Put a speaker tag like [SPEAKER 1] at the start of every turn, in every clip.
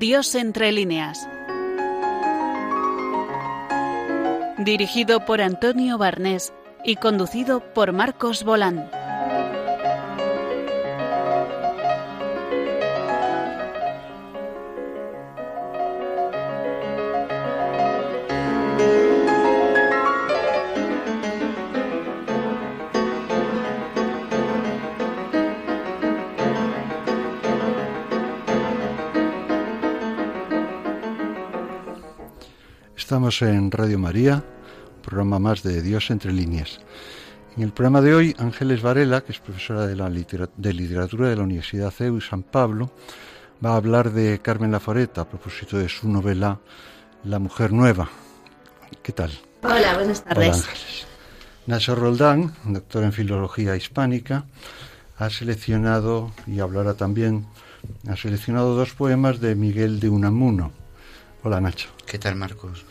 [SPEAKER 1] Dios entre líneas. Dirigido por Antonio Barnés y conducido por Marcos Bolán.
[SPEAKER 2] Estamos en Radio María, un programa más de Dios entre líneas. En el programa de hoy, Ángeles Varela, que es profesora de, la de literatura de la Universidad CEU San Pablo, va a hablar de Carmen Laforeta a propósito de su novela La Mujer Nueva. ¿Qué tal?
[SPEAKER 3] Hola, buenas tardes.
[SPEAKER 2] Hola, Ángeles. Nacho Roldán, doctor en Filología Hispánica, ha seleccionado, y hablará también, ha seleccionado dos poemas de Miguel de Unamuno. Hola, Nacho.
[SPEAKER 4] ¿Qué tal, Marcos?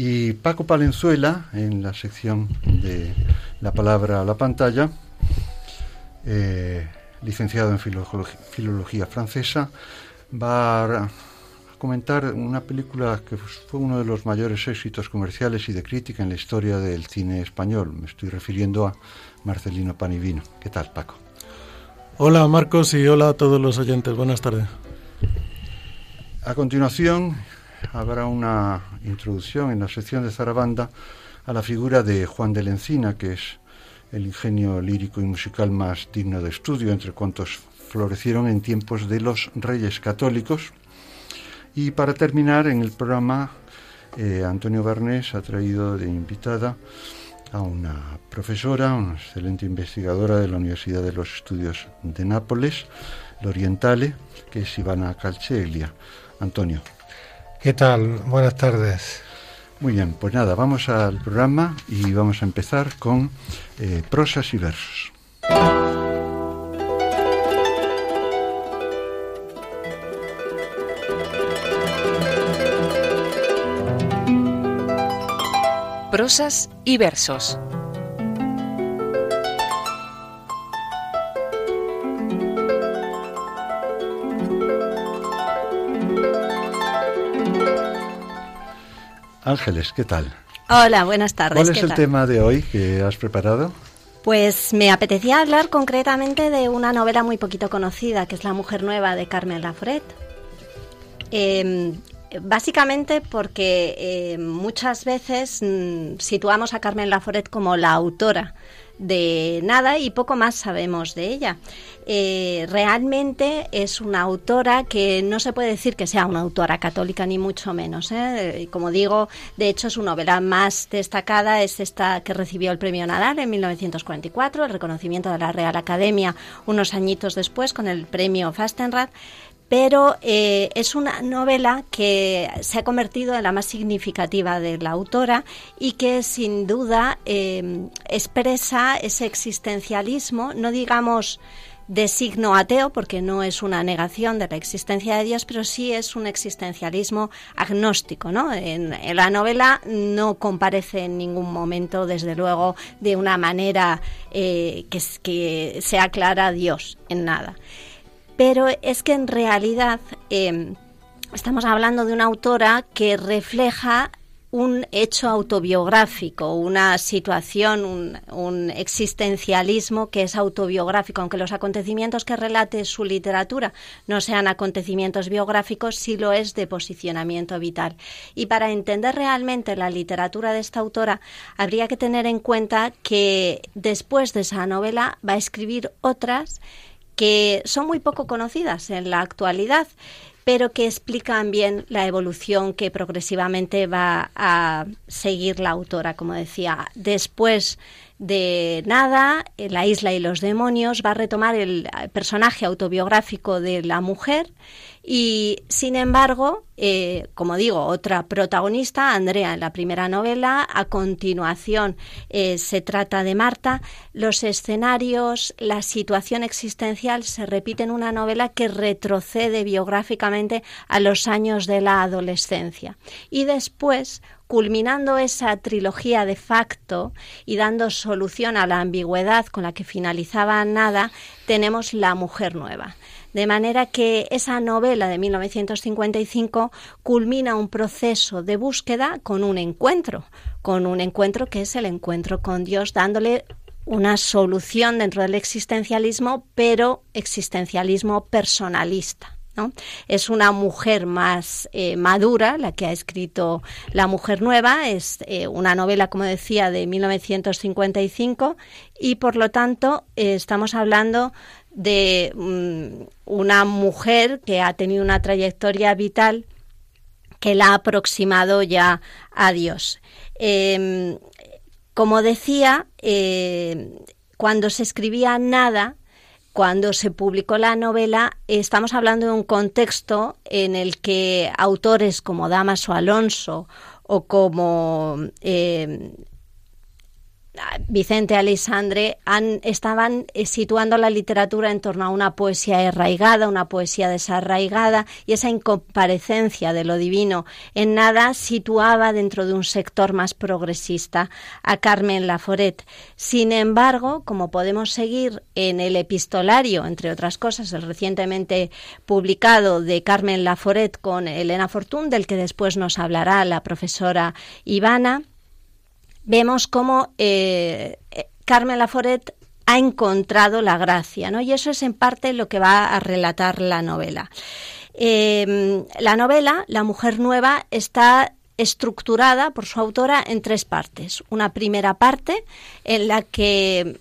[SPEAKER 2] Y Paco Palenzuela, en la sección de la palabra a la pantalla, eh, licenciado en filología, francesa, va a comentar una película que fue uno de los mayores éxitos comerciales y de crítica en la historia del cine español. Me estoy refiriendo a Marcelino Panivino. ¿Qué tal, Paco?
[SPEAKER 5] Hola, Marcos, y hola a todos los oyentes. Buenas tardes.
[SPEAKER 2] A continuación, habrá una introducción en la sección de Zarabanda a la figura de Juan de Lencina, que es el ingenio lírico y musical más digno de estudio entre cuantos florecieron en tiempos de los reyes católicos. Y para terminar, en el programa, eh, Antonio Barnés ha traído de invitada a una profesora, una excelente investigadora de la Universidad de los Estudios de Nápoles, L'Orientale, que es Ivana Calceglia. Antonio.
[SPEAKER 6] ¿Qué tal? Buenas tardes.
[SPEAKER 2] Muy bien, pues nada, vamos al programa y vamos a empezar con eh, prosas y versos.
[SPEAKER 1] Prosas y versos.
[SPEAKER 2] Ángeles, ¿qué tal?
[SPEAKER 3] Hola, buenas tardes.
[SPEAKER 2] ¿Cuál es el tema de hoy que has preparado?
[SPEAKER 3] Pues me apetecía hablar concretamente de una novela muy poquito conocida, que es La Mujer Nueva de Carmen Laforet. Em, básicamente porque em, muchas veces mm, situamos a Carmen Laforet como la autora de nada y poco más sabemos de ella. Eh, realmente es una autora que no se puede decir que sea una autora católica ni mucho menos. ¿eh? Como digo, de hecho su novela más destacada es esta que recibió el premio Nadal en 1944, el reconocimiento de la Real Academia unos añitos después con el premio Fastenrath pero eh, es una novela que se ha convertido en la más significativa de la autora y que sin duda eh, expresa ese existencialismo, no digamos de signo ateo, porque no es una negación de la existencia de Dios, pero sí es un existencialismo agnóstico. ¿no? En, la novela no comparece en ningún momento, desde luego, de una manera eh, que, que sea clara Dios en nada pero es que en realidad em, estamos hablando de una autora que refleja un hecho autobiográfico, una situación, un, existencialismo que es autobiográfico, aunque los acontecimientos que relate su literatura no sean acontecimientos biográficos, sí lo es de posicionamiento vital. Y para entender realmente la literatura de esta autora, habría que tener en cuenta que después de esa novela va a escribir otras que son muy poco conocidas en la actualidad, pero que explican bien la evolución que progresivamente va a seguir la autora, como decía. Después de nada, La isla y los demonios va a retomar el personaje autobiográfico de la mujer y, sin embargo, eh, como digo, otra protagonista, Andrea, en la primera novela. A continuación eh, se trata de Marta. Los escenarios, la situación existencial se repite en una novela que retrocede biográficamente a los años de la adolescencia. Y después, culminando esa trilogía de facto y dando solución a la ambigüedad con la que finalizaba Nada, tenemos La Mujer Nueva. De manera que esa novela de 1955 culmina un proceso de búsqueda con un encuentro, con un encuentro que es el encuentro con Dios, dándole una solución dentro del existencialismo, pero existencialismo personalista. Es una mujer más eh, madura, la que ha escrito La Mujer Nueva, es eh, una novela, como decía, de 1955 y por lo tanto eh, estamos hablando de mm, una mujer que ha tenido una trayectoria vital que la ha aproximado ya a Dios. Em, como decía, cuando se escribía nada, cuando se publicó la novela, estamos hablando de un contexto en el que autores como Damaso Alonso o como eh, Vicente Alessandre han, estaban eh, situando la literatura en torno a una poesía arraigada, una poesía desarraigada, y esa incomparecencia de lo divino en nada situaba dentro de un sector más progresista a Carmen Laforet. Sin embargo, como podemos seguir en el epistolario, entre otras cosas, el recientemente publicado de Carmen Laforet con Elena Fortún, del que después nos hablará la profesora Ivana, vemos cómo eh, Carmen Laforet ha encontrado la gracia, ¿no? Y eso es en parte lo que va a relatar la novela. Em, la novela, La Mujer Nueva, está estructurada por su autora en tres partes. Una primera parte en la que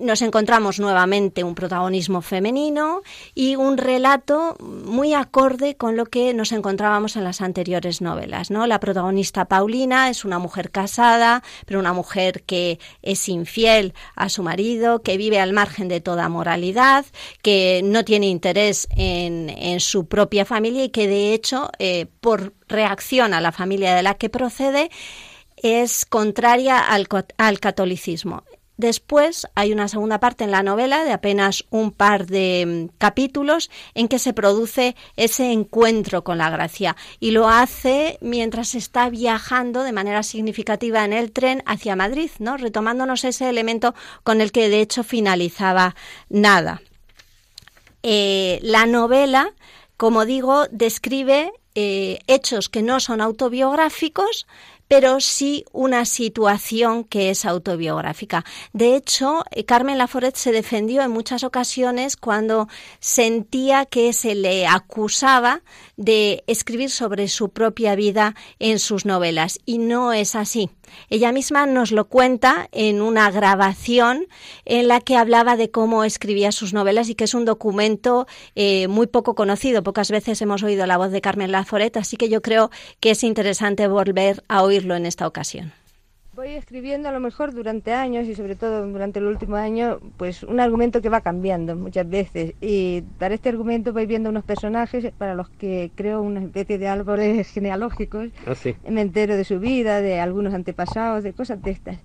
[SPEAKER 3] nos encontramos nuevamente un protagonismo femenino y un relato muy acorde con lo que nos encontrábamos en las anteriores novelas. ¿no? La protagonista Paulina es una mujer casada, pero una mujer que es infiel a su marido, que vive al margen de toda moralidad, que no tiene interés en, su propia familia y que de hecho, eh, por reacción a la familia de la que procede, es contraria al, al, catolicismo. Después hay una segunda parte en la novela de apenas un par de mm, capítulos en que se produce ese encuentro con la gracia y lo hace mientras está viajando de manera significativa en el tren hacia Madrid, ¿no? retomándonos ese elemento con el que de hecho finalizaba nada. Eh, la novela, como digo, describe eh, hechos que no son autobiográficos, pero sí una situación que es autobiográfica. De hecho, eh, Carmen Laforet se defendió en muchas ocasiones cuando sentía que se le acusaba de escribir sobre su propia vida en sus novelas y no es así. Ella misma nos lo cuenta en una grabación en la que hablaba de cómo escribía sus novelas y que es un documento eh, muy poco conocido. Pocas veces hemos oído la voz de Carmen Laforet, así que yo creo que es interesante volver a oírlo en esta ocasión.
[SPEAKER 4] Voy escribiendo a lo mejor durante años y sobre todo durante el último año, pues un argumento que va cambiando muchas veces. Y para este argumento voy viendo unos personajes para los que creo una especie de árboles genealógicos.
[SPEAKER 7] Ah,
[SPEAKER 4] Me entero de su vida, de algunos antepasados, de cosas de estas.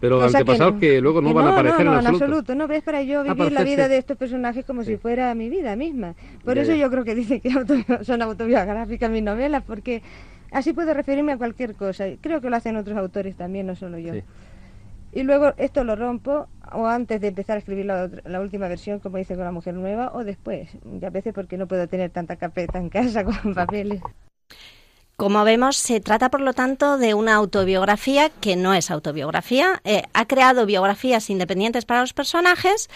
[SPEAKER 7] Pero antepasados que, luego no, van a aparecer
[SPEAKER 4] no,
[SPEAKER 7] no, en
[SPEAKER 4] absoluto. No, ves para yo vivir la vida de estos personajes como si fuera mi vida misma. Por eso yo creo que dicen que son autobiográficas mis novelas, porque Así puedo referirme a cualquier cosa. Creo que lo hacen otros autores también, no solo yo. Y luego esto lo rompo o antes de empezar a escribir la, última versión, como dice con la mujer nueva, o después. Y a veces porque no puedo tener tanta carpeta en casa con papeles.
[SPEAKER 3] Como vemos, se trata, por lo tanto, de una autobiografía que no es autobiografía. Eh, ha creado biografías independientes para los personajes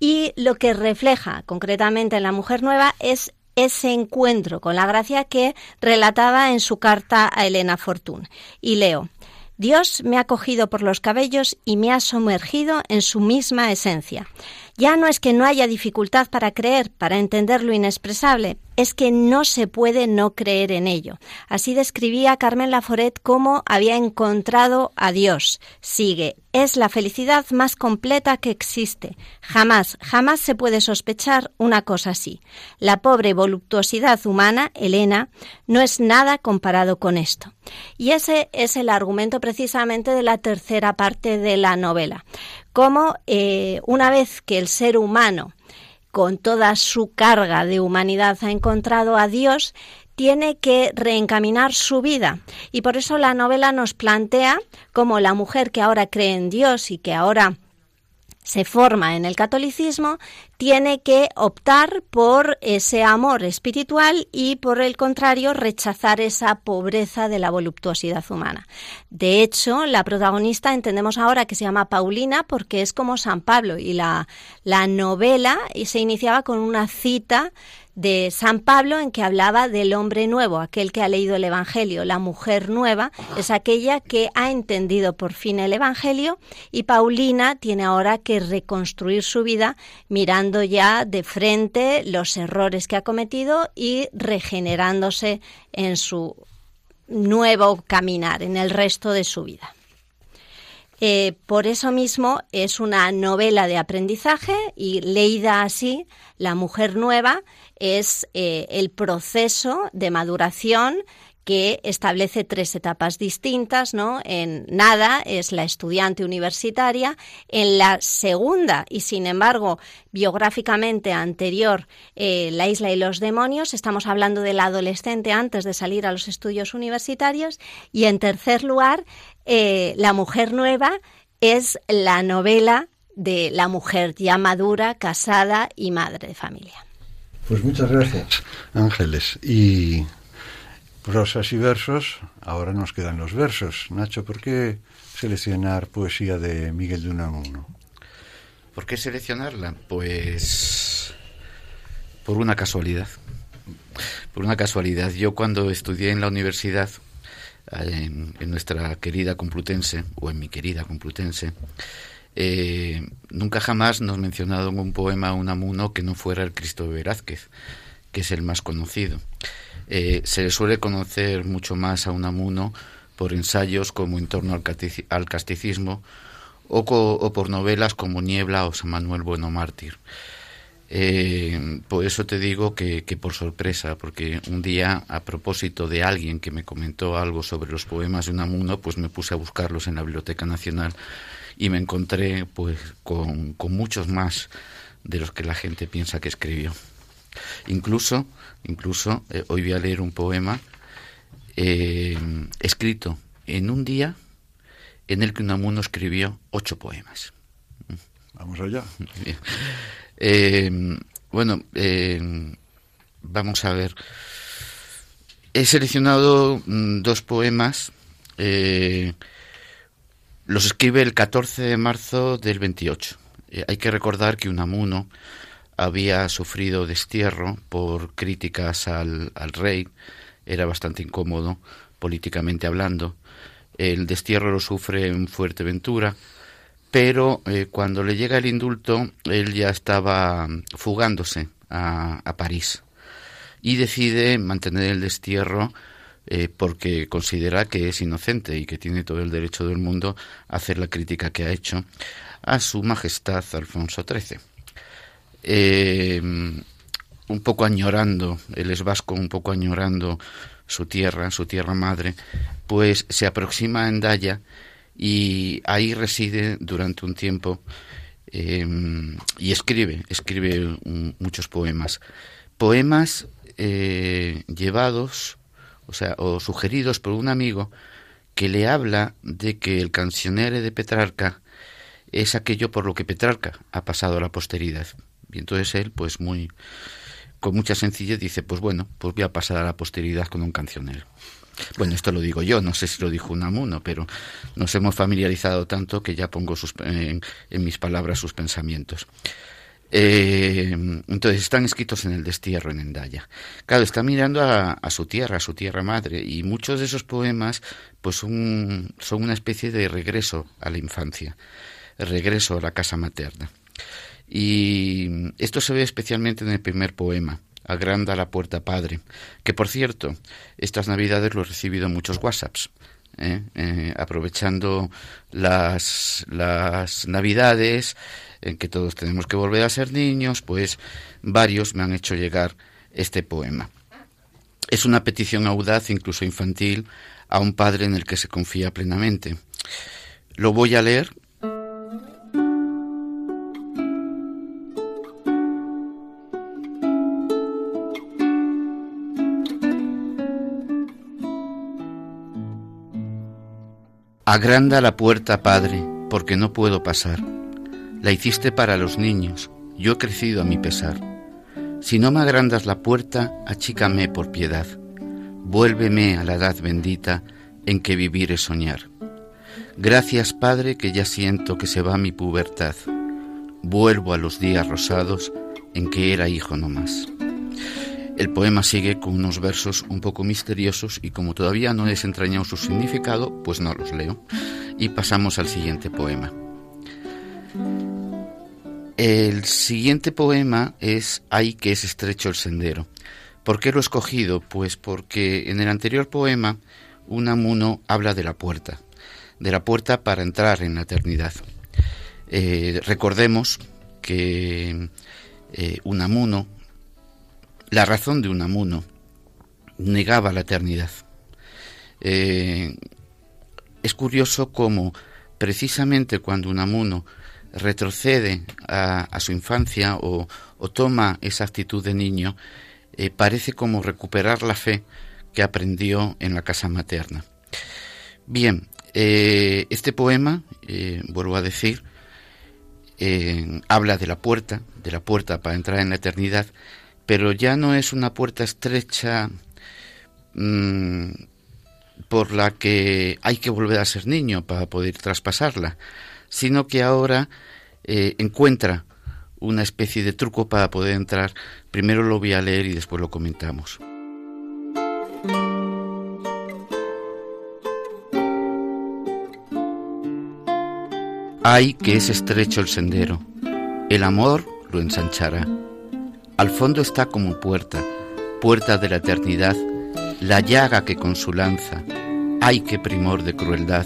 [SPEAKER 3] y lo que refleja concretamente en La Mujer Nueva es ese encuentro con la gracia que relataba en su carta a Elena Fortún. Y leo. Dios me ha cogido por los cabellos y me ha sumergido en su misma esencia. Ya no es que no haya dificultad para creer, para entender lo inexpresable, es que no se puede no creer en ello. Así describía Carmen Laforet cómo había encontrado a Dios. Sigue, es la felicidad más completa que existe. Jamás, jamás se puede sospechar una cosa así. La pobre voluptuosidad humana, Elena, no es nada comparado con esto. Y ese es el argumento precisamente de la tercera parte de la novela. Cómo eh, una vez que el ser humano con toda su carga de humanidad ha encontrado a Dios, tiene que reencaminar su vida. Y por eso la novela nos plantea como la mujer que ahora cree en Dios y que ahora se forma en el catolicismo tiene que optar por ese amor espiritual y por el contrario rechazar esa pobreza de la voluptuosidad humana. De hecho, la protagonista entendemos ahora que se llama Paulina porque es como San Pablo y la, la novela se iniciaba con una cita de San Pablo en que hablaba del hombre nuevo, aquel que ha leído el Evangelio. La mujer nueva es aquella que ha entendido por fin el Evangelio y Paulina tiene ahora que reconstruir su vida mirando ya de frente los errores que ha cometido y regenerándose en su nuevo caminar, en el resto de su vida. Eh, por eso mismo es una novela de aprendizaje y leída así, La mujer nueva es eh, el proceso de maduración que establece tres etapas distintas, ¿no? En nada es la estudiante universitaria, en la segunda y sin embargo biográficamente anterior, eh, La isla y los demonios, estamos hablando del adolescente antes de salir a los estudios universitarios y en tercer lugar, eh, La mujer nueva es la novela de la mujer ya madura, casada y madre de familia.
[SPEAKER 2] Pues muchas gracias, Ángeles. Y prosas y versos, ahora nos quedan los versos. Nacho, ¿por qué seleccionar poesía de Miguel de Unamuno?
[SPEAKER 8] ¿Por qué seleccionarla? Pues por una casualidad. Por una casualidad. Yo cuando estudié en la universidad, en, nuestra querida Complutense, o en mi querida Complutense, eh, nunca jamás nos mencionado en un poema Unamuno que no fuera el Cristo de Velázquez, que es el más conocido. Eh, se le suele conocer mucho más a Unamuno por ensayos como En torno al, casticismo o, por novelas como Niebla o San Manuel Bueno Mártir. Eh, por eso te digo que, por sorpresa, porque un día, a propósito de alguien que me comentó algo sobre los poemas de Unamuno, pues me puse a buscarlos en la Biblioteca Nacional y me encontré pues con, muchos más de los que la gente piensa que escribió. Incluso, incluso eh, hoy voy a leer un poema eh, escrito en un día en el que Unamuno escribió ocho poemas.
[SPEAKER 2] Vamos allá.
[SPEAKER 8] Eh, bueno, vamos a ver. He seleccionado mm, dos poemas los escribe el 14 de marzo del 28. Eh, hay que recordar que Unamuno había sufrido destierro por críticas al, rey, era bastante incómodo políticamente hablando. El destierro lo sufre en Fuerteventura, pero eh, cuando le llega el indulto, él ya estaba fugándose a, a París y decide mantener el destierro eh, porque considera que es inocente y que tiene todo el derecho del mundo a hacer la crítica que ha hecho a su majestad Alfonso XIII. Eh, un poco añorando, él es vasco, un poco añorando su tierra, su tierra madre, pues se aproxima a Endaya y ahí reside durante un tiempo eh, y escribe, escribe muchos poemas. Poemas llevados o sea, o sugeridos por un amigo que le habla de que el cancionere de Petrarca es aquello por lo que Petrarca ha pasado a la posteridad. Y entonces él, pues muy, con mucha sencillez, dice, pues bueno, pues voy a pasar a la posteridad con un cancionero. Bueno, esto lo digo yo, no sé si lo dijo Unamuno, pero nos hemos familiarizado tanto que ya pongo en mis palabras sus pensamientos. Eh, entonces están escritos en el destierro en Endaya. Claro, está mirando a, su tierra, a su tierra madre, y muchos de esos poemas pues son una especie de regreso a la infancia, regreso a la casa materna. Y esto se ve especialmente en el primer poema, Agranda la puerta padre, que por cierto, estas navidades lo he recibido en muchos WhatsApps. ¿eh? Eh, aprovechando las, las navidades, en que todos tenemos que volver a ser niños, pues varios me han hecho llegar este poema. Es una petición audaz, incluso infantil, a un padre en el que se confía plenamente. Lo voy a leer. Agranda la puerta, Padre, porque no puedo pasar La hiciste para los niños, yo he crecido a mi pesar. Si no me agrandas la puerta, achícame por piedad. Vuélveme a la edad bendita en que vivir es soñar. Gracias, Padre, que ya siento que se va mi pubertad. Vuelvo a los días rosados en que era hijo no más. El poema sigue con unos versos un poco misteriosos y como todavía no he desentrañado su significado, pues no los leo. Y pasamos al siguiente poema. El siguiente poema es Ay que es estrecho el sendero. ¿Por qué lo he escogido? Pues porque en el anterior poema Unamuno habla de la puerta, de la puerta para entrar en la eternidad. Eh, recordemos que eh, Unamuno, la razón de Unamuno, negaba la eternidad. Eh, es curioso cómo precisamente cuando Unamuno retrocede a, su infancia o, toma esa actitud de niño, eh, parece como recuperar la fe que aprendió en la casa materna. Bien, eh, este poema, vuelvo a decir, habla de la puerta, de la puerta para entrar en la eternidad, pero ya no es una puerta estrecha mm, por la que hay que volver a ser niño para poder traspasarla, sino que ahora eh, encuentra una especie de truco para poder entrar. Primero lo voy a leer y después lo comentamos. Ay, que es estrecho el sendero, el amor lo ensanchará. Al fondo está como puerta, puerta de la eternidad, la llaga que con su lanza, ay, qué primor de crueldad,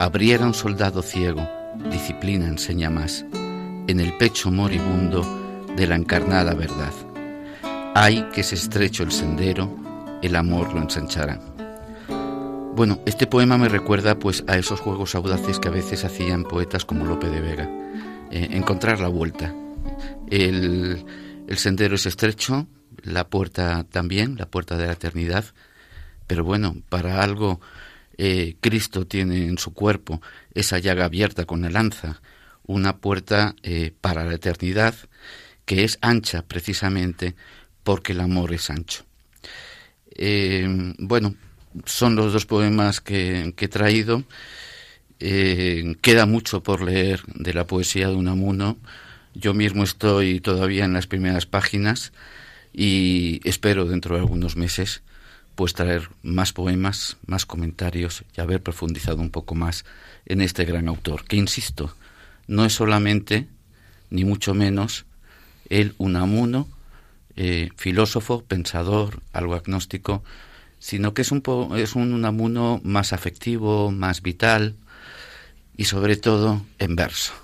[SPEAKER 8] abriera un soldado ciego disciplina enseña más, en el pecho moribundo de la encarnada verdad. Hay que se estrecho el sendero, el amor lo ensanchará. Bueno, este poema me recuerda pues a esos juegos audaces que a veces hacían poetas como Lope de Vega. Eh, encontrar la vuelta. El, el sendero es estrecho, la puerta también, la puerta de la eternidad, pero bueno, para algo eh, Cristo tiene en su cuerpo esa llaga abierta con la lanza, una puerta eh, para la eternidad que es ancha precisamente porque el amor es ancho. Eh, bueno, son los dos poemas que, he traído. queda mucho por leer de la poesía de Unamuno. Yo mismo estoy todavía en las primeras páginas y espero dentro de algunos meses pues traer más poemas, más comentarios y haber profundizado un poco más en este gran autor, que insisto, no es solamente, ni mucho menos, el Unamuno, eh, filósofo, pensador, algo agnóstico, sino que es un, es un Unamuno más afectivo, más vital y sobre todo en verso.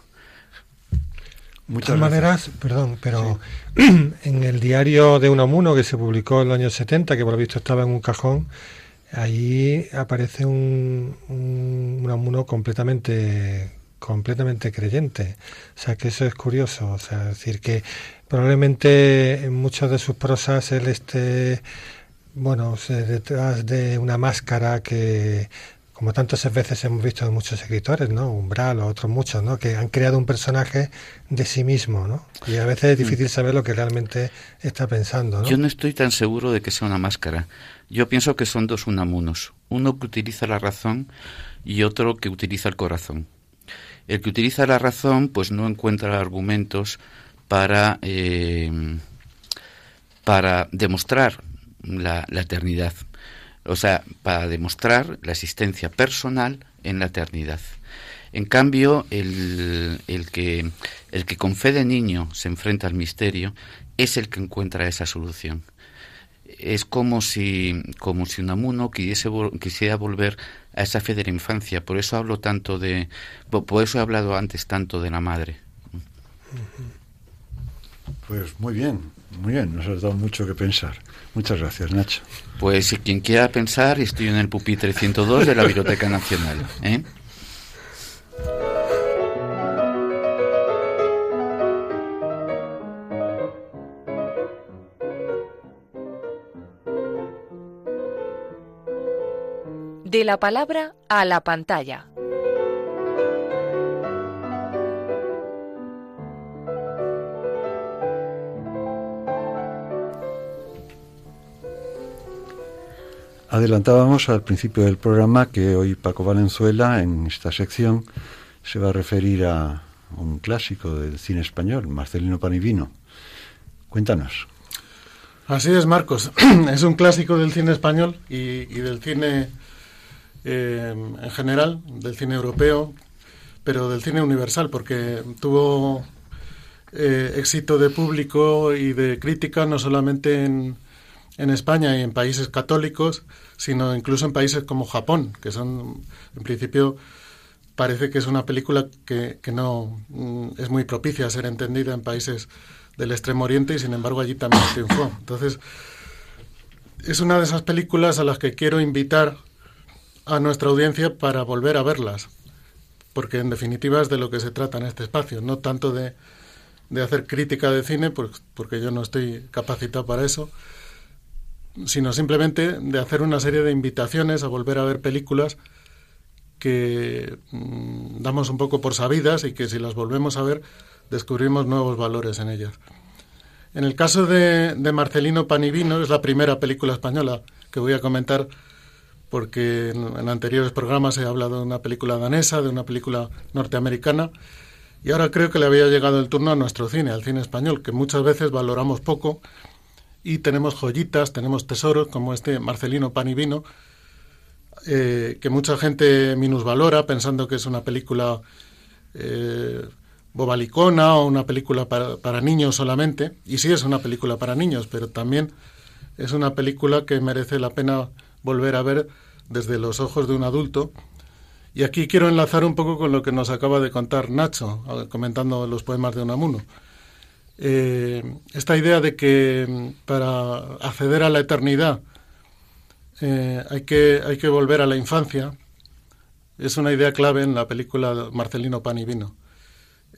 [SPEAKER 6] De todas maneras, perdón, pero en el diario de Unamuno que se publicó en los años 70, que por lo visto estaba en un cajón, ahí aparece un, un Unamuno completamente completamente creyente. O sea, que eso es curioso. O sea, decir que probablemente en muchas de sus prosas él esté, bueno, detrás de una máscara que como tantas veces hemos visto en muchos escritores, ¿no? Umbral o otros muchos, ¿no? Que han creado un personaje de sí mismo, ¿no? Y a veces es mm. difícil saber lo que realmente está pensando, ¿no?
[SPEAKER 8] Yo no estoy tan seguro de que sea una máscara. Yo pienso que son dos unamunos. Uno que utiliza la razón y otro que utiliza el corazón. El que utiliza la razón, pues no encuentra argumentos para, eh, para demostrar la eternidad o sea, para demostrar la existencia personal en la eternidad. En cambio, el, el, que, el que con fe de niño se enfrenta al misterio es el que encuentra esa solución. Es como si, como si Unamuno quisiese, quisiera volver a esa fe de la infancia. Por eso hablo tanto de, por eso he hablado antes tanto de la madre.
[SPEAKER 2] Pues muy bien, muy bien, nos has dado mucho que pensar. Muchas gracias, Nacho.
[SPEAKER 8] Pues si quien quiera pensar, estoy en el pupitre 102 de la Biblioteca Nacional. ¿eh?
[SPEAKER 1] De la palabra a la pantalla.
[SPEAKER 2] Adelantábamos al principio del programa que hoy Paco Valenzuela en esta sección se va a referir a un clásico del cine español, Marcelino Panivino. Cuéntanos.
[SPEAKER 5] Así es, Marcos. Es un clásico del cine español y, del cine eh, en general, del cine europeo, pero del cine universal, porque tuvo eh, éxito de público y de crítica no solamente en, en España y en países católicos, sino incluso en países como Japón, que son, en principio, parece que es una película que, que no mm, es muy propicia a ser entendida en países del Extremo Oriente y sin embargo allí también triunfó. Entonces, es una de esas películas a las que quiero invitar a nuestra audiencia para volver a verlas, porque en definitiva es de lo que se trata en este espacio, no tanto de, de hacer crítica de cine, porque yo no estoy capacitado para eso, sino simplemente de hacer una serie de invitaciones a volver a ver películas que mm, damos un poco por sabidas y que si las volvemos a ver descubrimos nuevos valores en ellas. En el caso de, Marcelino Panivino, es la primera película española que voy a comentar porque en, anteriores programas he hablado de una película danesa, de una película norteamericana, y ahora creo que le había llegado el turno a nuestro cine, al cine español, que muchas veces valoramos poco y tenemos joyitas, tenemos tesoros como este Marcelino Panivino, eh, que mucha gente minusvalora pensando que es una película eh, bobalicona o una película para, para, niños solamente. Y sí es una película para niños, pero también es una película que merece la pena volver a ver desde los ojos de un adulto. Y aquí quiero enlazar un poco con lo que nos acaba de contar Nacho, comentando los poemas de Unamuno. Eh, esta idea de que mm, para acceder a la eternidad eh, hay, que, hay que volver a la infancia es una idea clave en la película Marcelino Pan y Vino.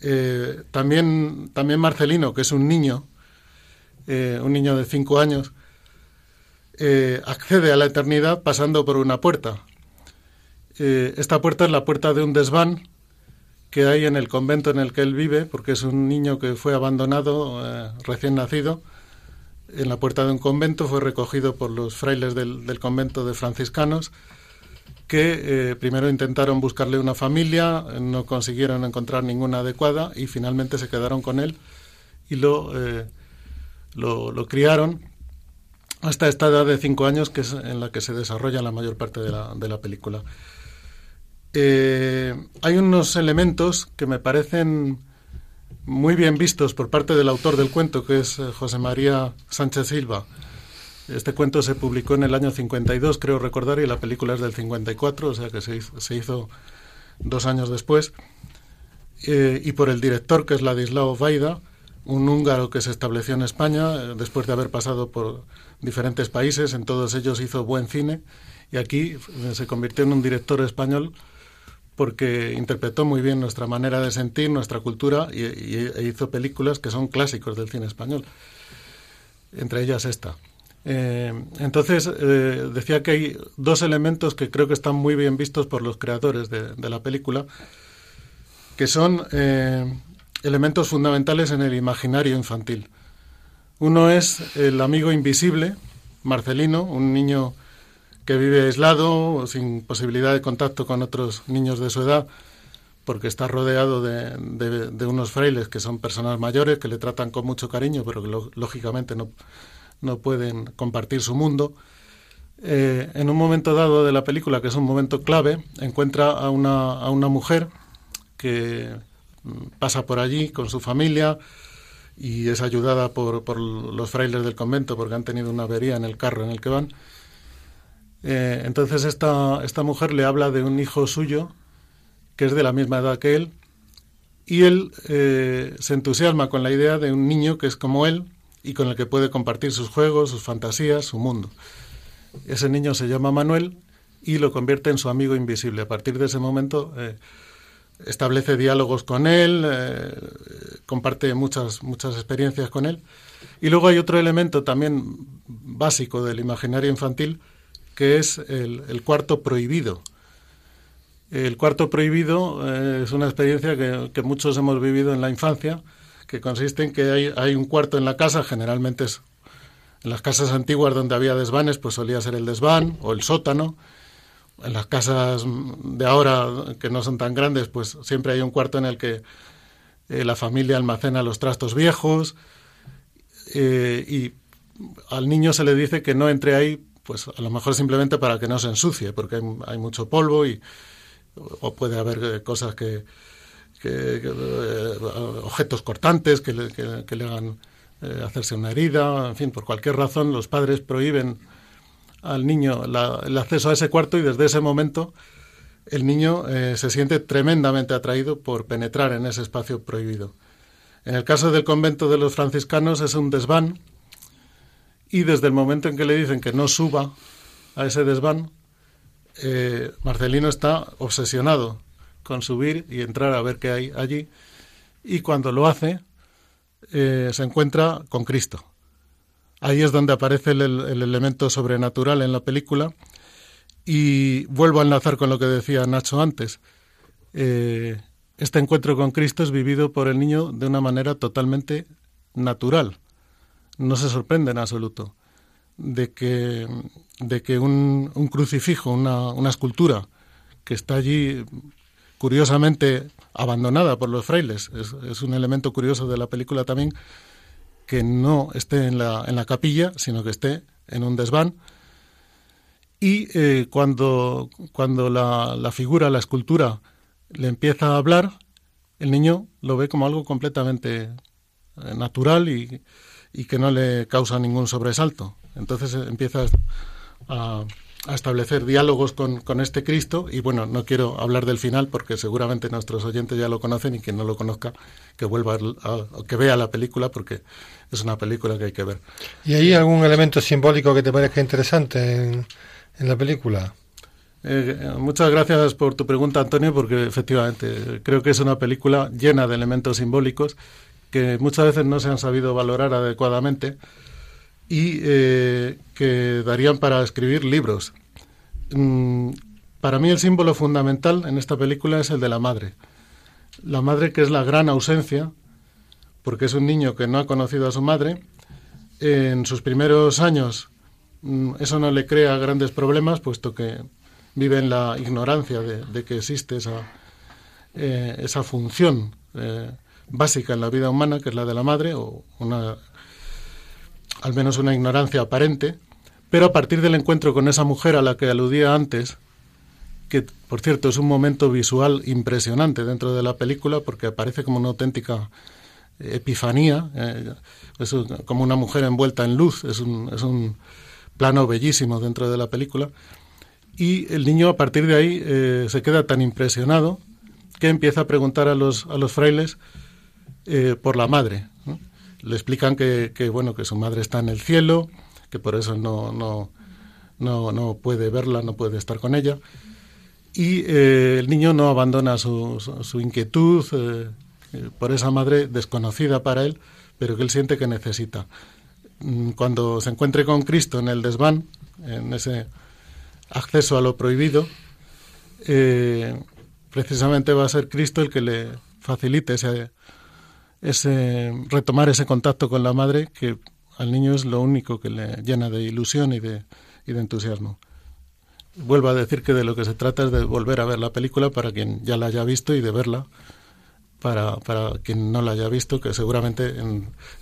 [SPEAKER 5] Eh, también, también Marcelino, que es un niño, un niño de cinco años, accede a la eternidad pasando por una puerta. esta puerta es la puerta de un desván que hay en el convento en el que él vive, porque es un niño que fue abandonado eh, recién nacido en la puerta de un convento, fue recogido por los frailes del, convento de franciscanos, que eh, primero intentaron buscarle una familia, no consiguieron encontrar ninguna adecuada y finalmente se quedaron con él y lo, eh, lo, criaron hasta esta edad de cinco años, que es en la que se desarrolla la mayor parte de la, de la película. Eh, hay unos elementos que me parecen muy bien vistos por parte del autor del cuento, que es eh, José María Sánchez Silva. Este cuento se publicó en el año 52, creo recordar, y la película es del 54, o sea que se hizo, dos años después. Eh, y por el director, que es Ladislao Vaida, un húngaro que se estableció en España después de haber pasado por diferentes países, en todos ellos hizo buen cine, y aquí se convirtió en un director español porque interpretó muy bien nuestra manera de sentir, nuestra cultura y, e hizo películas que son clásicos del cine español, entre ellas esta. Eh, entonces, eh, decía que hay dos elementos que creo que están muy bien vistos por los creadores de, la película, que son eh, elementos fundamentales en el imaginario infantil. Uno es el amigo invisible, Marcelino, un niño que vive aislado, sin posibilidad de contacto con otros niños de su edad, porque está rodeado de, unos frailes que son personas mayores, que le tratan con mucho cariño, pero que lógicamente no, no, pueden compartir su mundo. Eh, en un momento dado de la película, que es un momento clave, encuentra a una, a una mujer que mm, pasa por allí con su familia y es ayudada por, por los frailes del convento porque han tenido una avería en el carro en el que van eh, entonces esta, esta mujer le habla de un hijo suyo que es de la misma edad que él y él eh, se entusiasma con la idea de un niño que es como él y con el que puede compartir sus juegos, sus fantasías, su mundo. Ese niño se llama Manuel y lo convierte en su amigo invisible. A partir de ese momento eh, establece diálogos con él, comparte muchas, muchas experiencias con él. Y luego hay otro elemento también básico del imaginario infantil, que es el, cuarto prohibido. El cuarto prohibido eh, es una experiencia que, muchos hemos vivido en la infancia, que consiste en que hay, un cuarto en la casa, generalmente es En las casas antiguas donde había desvanes, pues solía ser el desván o el sótano. En las casas de ahora, que no son tan grandes, pues siempre hay un cuarto en el que eh, la familia almacena los trastos viejos eh, y al niño se le dice que no entre ahí, pues a lo mejor simplemente para que no se ensucie, porque hay, mucho polvo y o puede haber eh, cosas que, objetos cortantes que le, que le hagan hacerse una herida, en fin, por cualquier razón los padres prohíben al niño el acceso a ese cuarto y desde ese momento el niño eh, se siente tremendamente atraído por penetrar en ese espacio prohibido. En el caso del convento de los franciscanos es un desván y desde el momento en que le dicen que no suba a ese desván, eh, Marcelino está obsesionado con subir y entrar a ver qué hay allí y cuando lo hace eh, se encuentra con Cristo. Ahí es donde aparece el elemento sobrenatural en la película y vuelvo a enlazar con lo que decía Nacho antes. Eh, este encuentro con Cristo es vivido por el niño de una manera totalmente natural. No se sorprende en absoluto de que, de que un, crucifijo, una, escultura que está allí curiosamente abandonada por los frailes, es, es, un elemento curioso de la película también, que no esté en la, en la capilla, sino que esté en un desván. Y eh, cuando, cuando la, la, figura, la escultura, le empieza a hablar, el niño lo ve como algo completamente eh, natural y, y que no le causa ningún sobresalto. Entonces eh, empieza a, a establecer diálogos con, con, este Cristo y bueno, no quiero hablar del final porque seguramente nuestros oyentes ya lo conocen y quien no lo conozca que vuelva a, que vea la película porque es una película que hay que ver.
[SPEAKER 6] ¿Y hay algún elemento simbólico que te parezca interesante en, en la película?
[SPEAKER 5] Eh, muchas gracias por tu pregunta, Antonio, porque efectivamente creo que es una película llena de elementos simbólicos que muchas veces no se han sabido valorar adecuadamente y eh, que darían para escribir libros. Mm, para mí el símbolo fundamental en esta película es el de la madre. La madre que es la gran ausencia, porque es un niño que no ha conocido a su madre. En sus primeros años Mm, eso no le crea grandes problemas, puesto que vive en la ignorancia de, que existe esa, eh, esa función eh, básica en la vida humana, que es la de la madre, o una, al menos una ignorancia aparente, pero a partir del encuentro con esa mujer a la que aludía antes, que por cierto es un momento visual impresionante dentro de la película, porque aparece como una auténtica epifanía, eh, es como una mujer envuelta en luz, es un, plano bellísimo dentro de la película. Y el niño a partir de ahí eh, se queda tan impresionado que empieza a preguntar a los, a los frailes eh, por la madre. Le explican que, bueno, que su madre está en el cielo, que por eso no, no, no, no puede verla, no puede estar con ella. Y eh, el niño no abandona su, su, inquietud por esa madre desconocida para él, pero que él siente que necesita. Mm, cuando se encuentre con Cristo en el desván, en ese acceso a lo prohibido, eh, precisamente va a ser Cristo el que le facilite ese, ese retomar ese contacto con la madre que al niño es lo único que le llena de ilusión y de, y de entusiasmo. Vuelvo a decir que de lo que se trata es de volver a ver la película para quien ya la haya visto y de verla para, para quien no la haya visto, que seguramente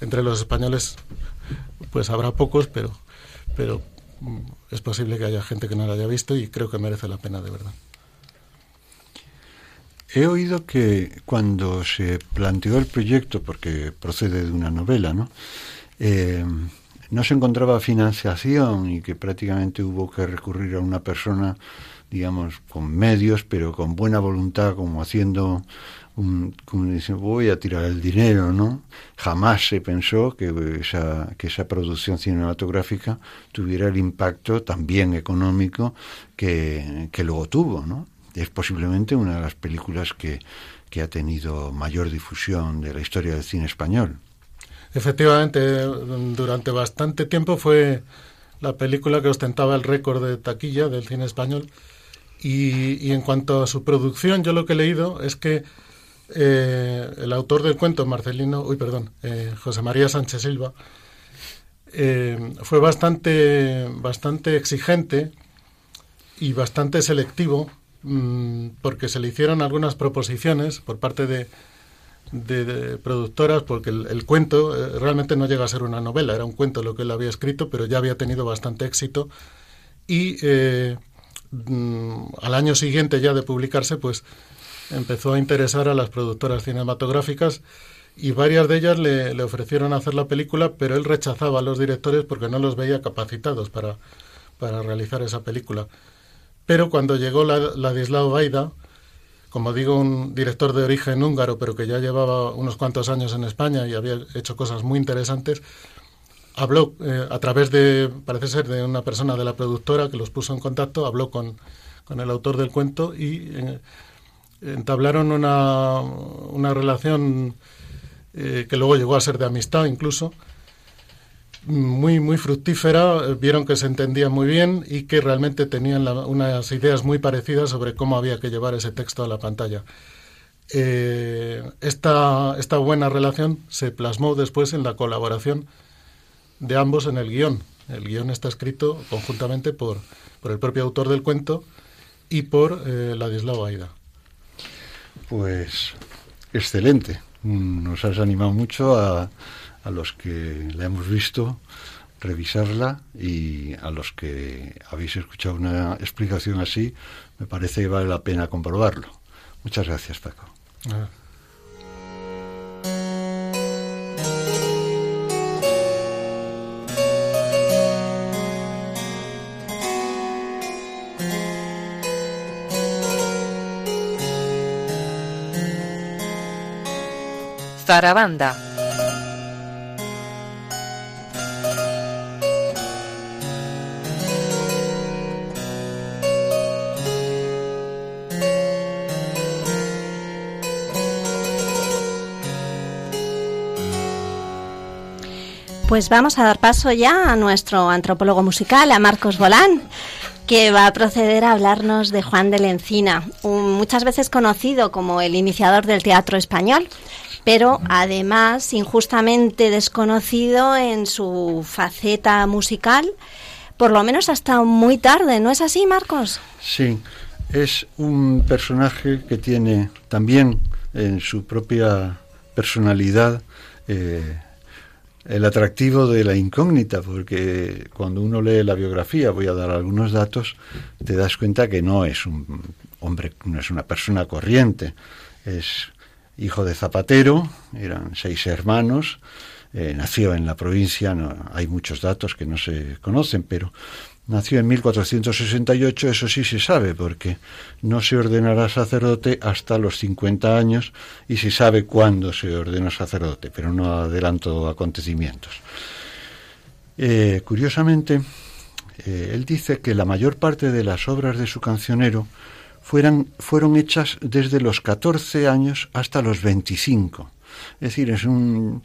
[SPEAKER 5] entre los españoles pues habrá pocos, pero, pero mm, es posible que haya gente que no la haya visto y creo que merece la pena de verdad.
[SPEAKER 2] He oído que cuando se planteó el proyecto, porque procede de una novela, ¿no? Eh, no se encontraba financiación y que prácticamente hubo que recurrir a una persona, digamos, con medios, pero con buena voluntad, como haciendo como dicen, voy a tirar el dinero, ¿no? Jamás se pensó que esa, que esa producción cinematográfica tuviera el impacto también económico que, que luego tuvo, ¿no? Es posiblemente una de las películas que, que ha tenido mayor difusión de la historia del cine español.
[SPEAKER 5] Efectivamente, durante bastante tiempo fue la película que ostentaba el récord de taquilla del cine español. Y, y, en cuanto a su producción, yo lo que he leído es que eh, el autor del cuento, Marcelino, uy, perdón, eh, José María Sánchez Silva, eh, fue bastante, bastante exigente y bastante selectivo mm, porque se le hicieron algunas proposiciones por parte de, productoras porque el, cuento eh, realmente no llega a ser una novela, era un cuento lo que él había escrito, pero ya había tenido bastante éxito y eh, mm, al año siguiente ya de publicarse pues empezó a interesar a las productoras cinematográficas y varias de ellas le, le, ofrecieron hacer la película, pero él rechazaba a los directores porque no los veía capacitados para, para realizar esa película. Pero cuando llegó la, Ladislao Baida, como digo, un director de origen húngaro, pero que ya llevaba unos cuantos años en España y había hecho cosas muy interesantes, habló eh, a través de, parece ser, de una persona de la productora que los puso en contacto, habló con, con el autor del cuento y eh, entablaron una, una relación eh, que luego llegó a ser de amistad incluso, muy, muy fructífera, vieron que se entendían muy bien y que realmente tenían unas ideas muy parecidas sobre cómo había que llevar ese texto a la pantalla. Eh, esta, esta buena relación se plasmó después en la colaboración de ambos en el guion. El guion está escrito conjuntamente por, por el propio autor del cuento y por eh, Ladislao Aida.
[SPEAKER 2] Pues excelente nos has animado mucho a, a los que la hemos visto revisarla y a los que habéis escuchado una explicación así, me parece que vale la pena comprobarlo. Muchas gracias, Paco.
[SPEAKER 9] Zarabanda.
[SPEAKER 3] Pues vamos a dar paso ya a nuestro antropólogo musical, a Marcos Bolán, que va a proceder a hablarnos de Juan de la Encina, muchas veces conocido como el iniciador del teatro español pero además injustamente desconocido en su faceta musical, por lo menos hasta muy tarde, ¿no es así, Marcos?
[SPEAKER 2] Sí, es un personaje que tiene también en su propia personalidad eh, el atractivo de la incógnita, porque cuando uno lee la biografía, voy a dar algunos datos, te das cuenta que no es un hombre, no es una persona corriente, es hijo de zapatero, eran seis hermanos, eh, nació en la provincia, no, hay muchos datos que no se conocen, pero nació en 1468, eso sí se sabe, porque no se ordenará sacerdote hasta los 50 años y se sabe cuándo se ordena sacerdote, pero no adelanto acontecimientos. Eh, curiosamente, eh, él dice que la mayor parte de las obras de su cancionero fueron hechas desde los 14 años hasta los 25. Es decir, es un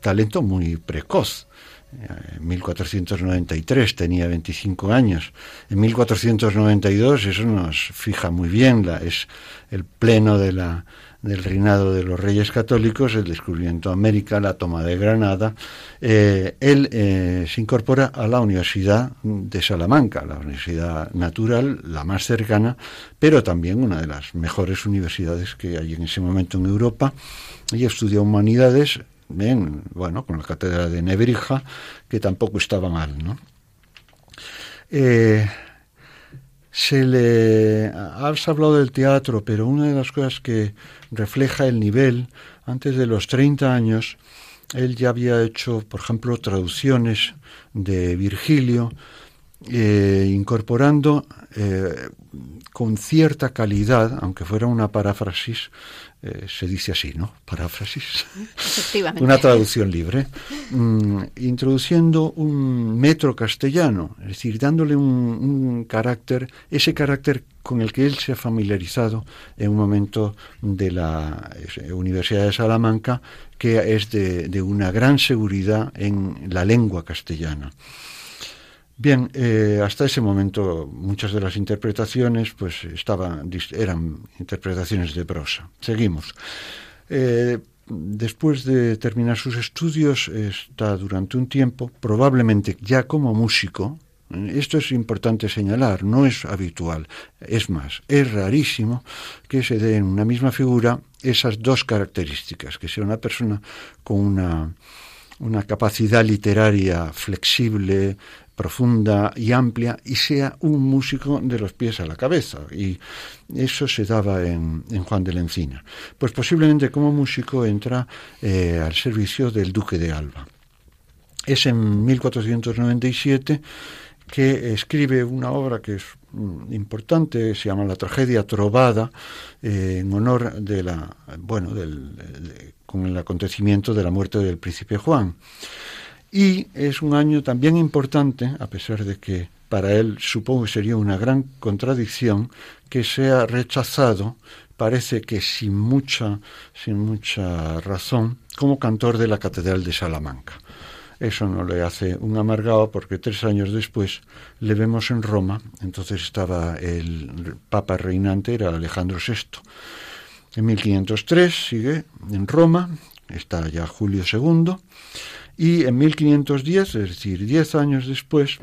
[SPEAKER 2] talento muy precoz. En 1493 tenía 25 años. En 1492, eso nos fija muy bien, la, es el pleno de la, del reinado de los reyes católicos, el descubrimiento de América, la toma de Granada, eh, él eh, se incorpora a la Universidad de Salamanca, la universidad natural, la más cercana, pero también una de las mejores universidades que hay en ese momento en Europa, y estudia humanidades, bueno, con la cátedra de Nebrija, que tampoco estaba mal, ¿no? Eh, se le has hablado del teatro, pero una de las cosas que refleja el nivel, antes de los 30 años, él ya había hecho, por ejemplo, traducciones de Virgilio, eh, incorporando eh, con cierta calidad, aunque fuera una paráfrasis, eh, se dice así, ¿no? Paráfrasis. Una traducción libre. Mm, introduciendo un metro castellano, es decir, dándole un, carácter, ese carácter con el que él se ha familiarizado en un momento de la Universidad de Salamanca, que es de una gran seguridad en la lengua castellana. Bien, eh, hasta ese momento muchas de las interpretaciones pues estaban eran interpretaciones de prosa. Seguimos. Eh, después de terminar sus estudios, está durante un tiempo, probablemente ya como músico, esto es importante señalar, no es habitual. Es más, es rarísimo que se dé en una misma figura esas dos características, que sea una persona con una, una capacidad literaria flexible, profunda y amplia y sea un músico de los pies a la cabeza. Y eso se daba en, Juan de la Encina. Pues posiblemente como músico entra eh, al servicio del duque de Alba. Es en 1497 que escribe una obra que es mm, importante, se llama La tragedia trovada, eh, en honor de la, bueno, del, con el acontecimiento de la muerte del príncipe Juan. Y es un año también importante, a pesar de que para él supongo que sería una gran contradicción que sea rechazado, parece que sin mucha, sin mucha razón, como cantor de la Catedral de Salamanca. Eso no le hace un amargado porque tres años después le vemos en Roma, entonces estaba el Papa reinante, era Alejandro VI. En 1503 sigue en Roma, está ya Julio II, y en 1510, es decir, diez años después,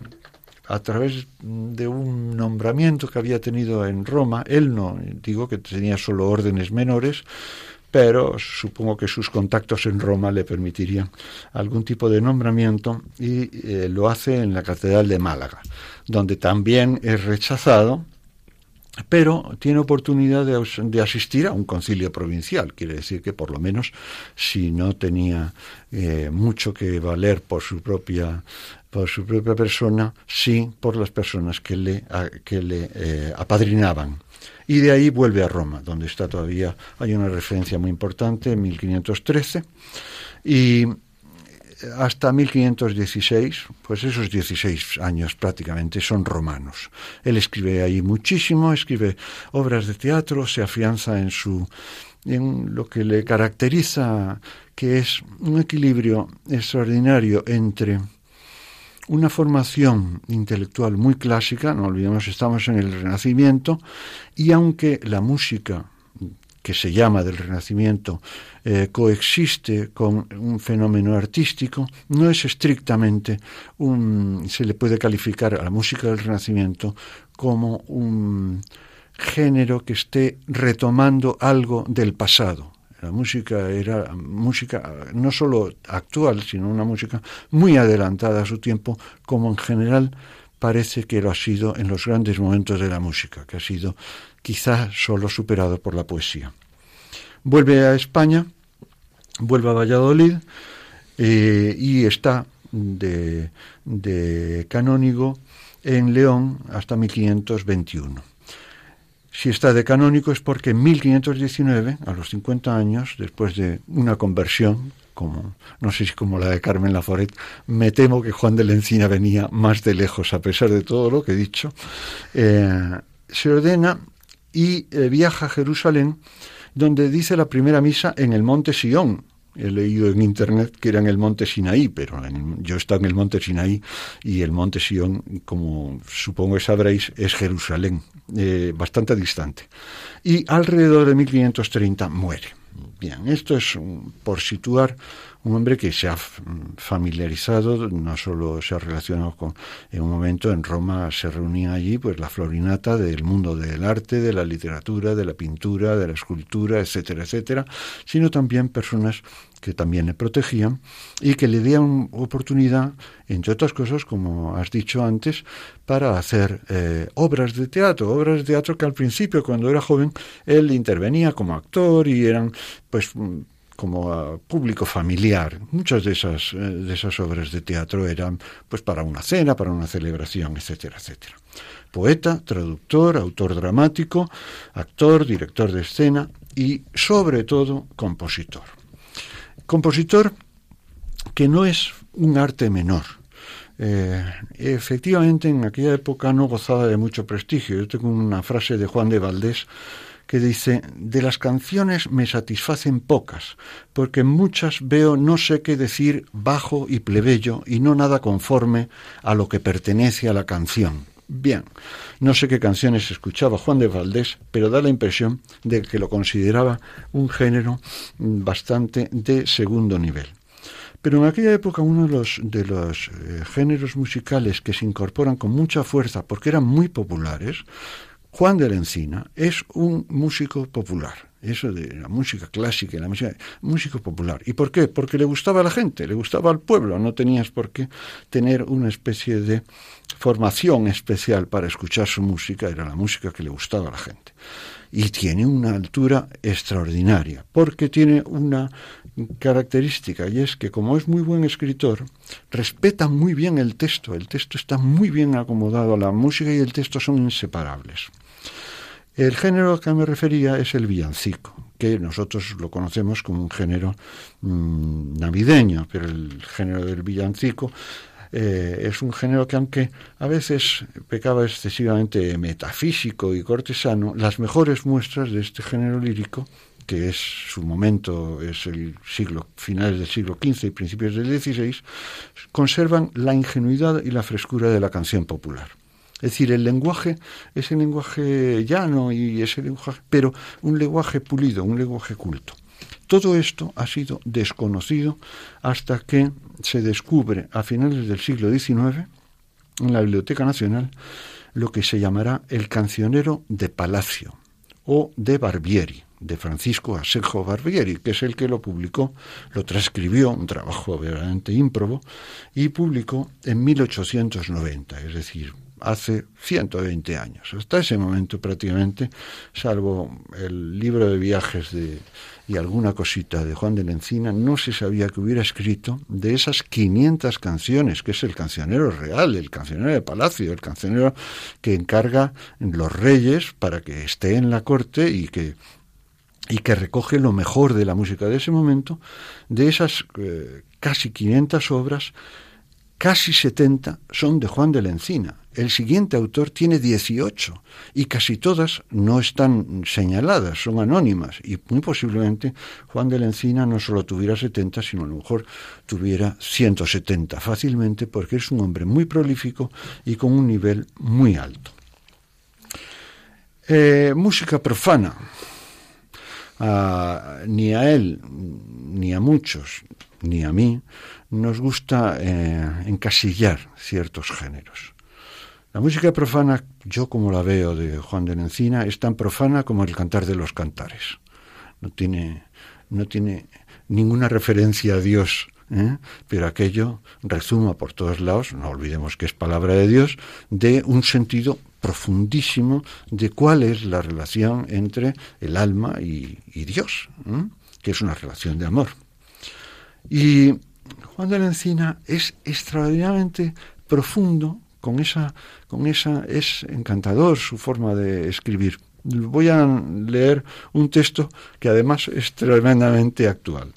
[SPEAKER 2] a través de un nombramiento que había tenido en Roma, él no, digo que tenía solo órdenes menores, pero supongo que sus contactos en Roma le permitirían algún tipo de nombramiento y eh, lo hace en la Catedral de Málaga, donde también es rechazado, pero tiene oportunidad de, asistir a un concilio provincial. Quiere decir que por lo menos si no tenía eh, mucho que valer por su propia por su propia persona, sí por las personas que le, que le eh, apadrinaban y de ahí vuelve a Roma, donde está todavía, hay una referencia muy importante, en 1513, y hasta 1516, pues esos 16 años prácticamente son romanos. Él escribe ahí muchísimo, escribe obras de teatro, se afianza en su en lo que le caracteriza, que es un equilibrio extraordinario entre una formación intelectual muy clásica, no olvidemos, estamos en el Renacimiento, y aunque la música que se llama del Renacimiento eh, coexiste con un fenómeno artístico, no es estrictamente un, se le puede calificar a la música del Renacimiento como un género que esté retomando algo del pasado. La música era música no solo actual, sino una música muy adelantada a su tiempo, como en general parece que lo ha sido en los grandes momentos de la música, que ha sido quizá solo superado por la poesía. Vuelve a España, vuelve a Valladolid eh, y está de, de canónigo en León hasta 1521. Si está de canónico es porque en 1519, a los 50 años, después de una conversión, como no sé si como la de Carmen Laforet, me temo que Juan de la Encina venía más de lejos, a pesar de todo lo que he dicho, eh, se ordena y eh, viaja a Jerusalén, donde dice la primera misa en el monte Sion, he leído en internet que era en el monte Sinaí, pero yo he estado en el monte Sinaí y el monte Sion, como supongo que sabréis, es Jerusalén, eh, bastante distante. Y alrededor de 1530 muere. Bien, esto es por situar un hombre que se ha familiarizado, no solo se ha relacionado con, en un momento en Roma se reunía allí pues la florinata del mundo del arte, de la literatura, de la pintura, de la escultura, etcétera, etcétera, sino también personas que también le protegían y que le dieron oportunidad, entre otras cosas, como has dicho antes, para hacer eh, obras de teatro, obras de teatro que al principio, cuando era joven, él intervenía como actor y eran, pues, como público familiar. Muchas de esas, eh, de esas obras de teatro eran pues para una cena, para una celebración, etcétera, etcétera. Poeta, traductor, autor dramático, actor, director de escena y sobre todo compositor. Compositor que no es un arte menor. Eh, efectivamente, en aquella época no gozaba de mucho prestigio. Yo tengo una frase de Juan de Valdés que dice, de las canciones me satisfacen pocas, porque muchas veo no sé qué decir bajo y plebeyo y no nada conforme a lo que pertenece a la canción. Bien, no sé qué canciones escuchaba Juan de Valdés, pero da la impresión de que lo consideraba un género bastante de segundo nivel. Pero en aquella época uno de los, de los eh, géneros musicales que se incorporan con mucha fuerza, porque eran muy populares, Juan de la Encina es un músico popular eso de la música clásica y la música músico popular. ¿Y por qué? Porque le gustaba a la gente, le gustaba al pueblo, no tenías por qué tener una especie de formación especial para escuchar su música, era la música que le gustaba a la gente. Y tiene una altura extraordinaria, porque tiene una característica, y es que como es muy buen escritor, respeta muy bien el texto, el texto está muy bien acomodado, la música y el texto son inseparables. El género al que me refería es el villancico, que nosotros lo conocemos como un género mm, navideño, pero el género del villancico eh, es un género que aunque a veces pecaba excesivamente metafísico y cortesano, las mejores muestras de este género lírico que es su momento, es el siglo, finales del siglo XV y principios del XVI, conservan la ingenuidad y la frescura de la canción popular. Es decir, el lenguaje es el lenguaje llano y ese lenguaje, pero un lenguaje pulido, un lenguaje culto. Todo esto ha sido desconocido hasta que se descubre a finales del siglo XIX en la Biblioteca Nacional lo que se llamará el cancionero de Palacio o de Barbieri, de Francisco Asenjo Barbieri, que es el que lo publicó, lo transcribió, un trabajo verdaderamente ímprobo, y publicó en 1890, es decir, hace 120 años. Hasta ese momento prácticamente, salvo el libro de viajes de, y alguna cosita de Juan de la Encina, no se sabía que hubiera escrito de esas 500 canciones, que es el cancionero real, el cancionero de palacio, el cancionero que encarga los reyes para que esté en la corte y que y que recoge lo mejor de la música de ese momento, de esas eh, casi 500 obras, casi 70 son de Juan de la Encina. El siguiente autor tiene 18 y casi todas no están señaladas, son anónimas y muy posiblemente Juan de la Encina no solo tuviera 70, sino a lo mejor tuviera 170 fácilmente porque es un hombre muy prolífico y con un nivel muy alto. Eh, música profana. Ah, ni a él, ni a muchos, ni a mí, nos gusta eh, encasillar ciertos géneros. La música profana, yo como la veo de Juan de Encina, es tan profana como el cantar de los cantares. No tiene, no tiene ninguna referencia a Dios, ¿eh? pero aquello resuma por todos lados, no olvidemos que es palabra de Dios, de un sentido profundísimo de cuál es la relación entre el alma y, Dios, que es una relación de amor. Y Juan de la Encina es extraordinariamente profundo con esa, con esa, es encantador su forma de escribir. Voy a leer un texto que además es tremendamente actual.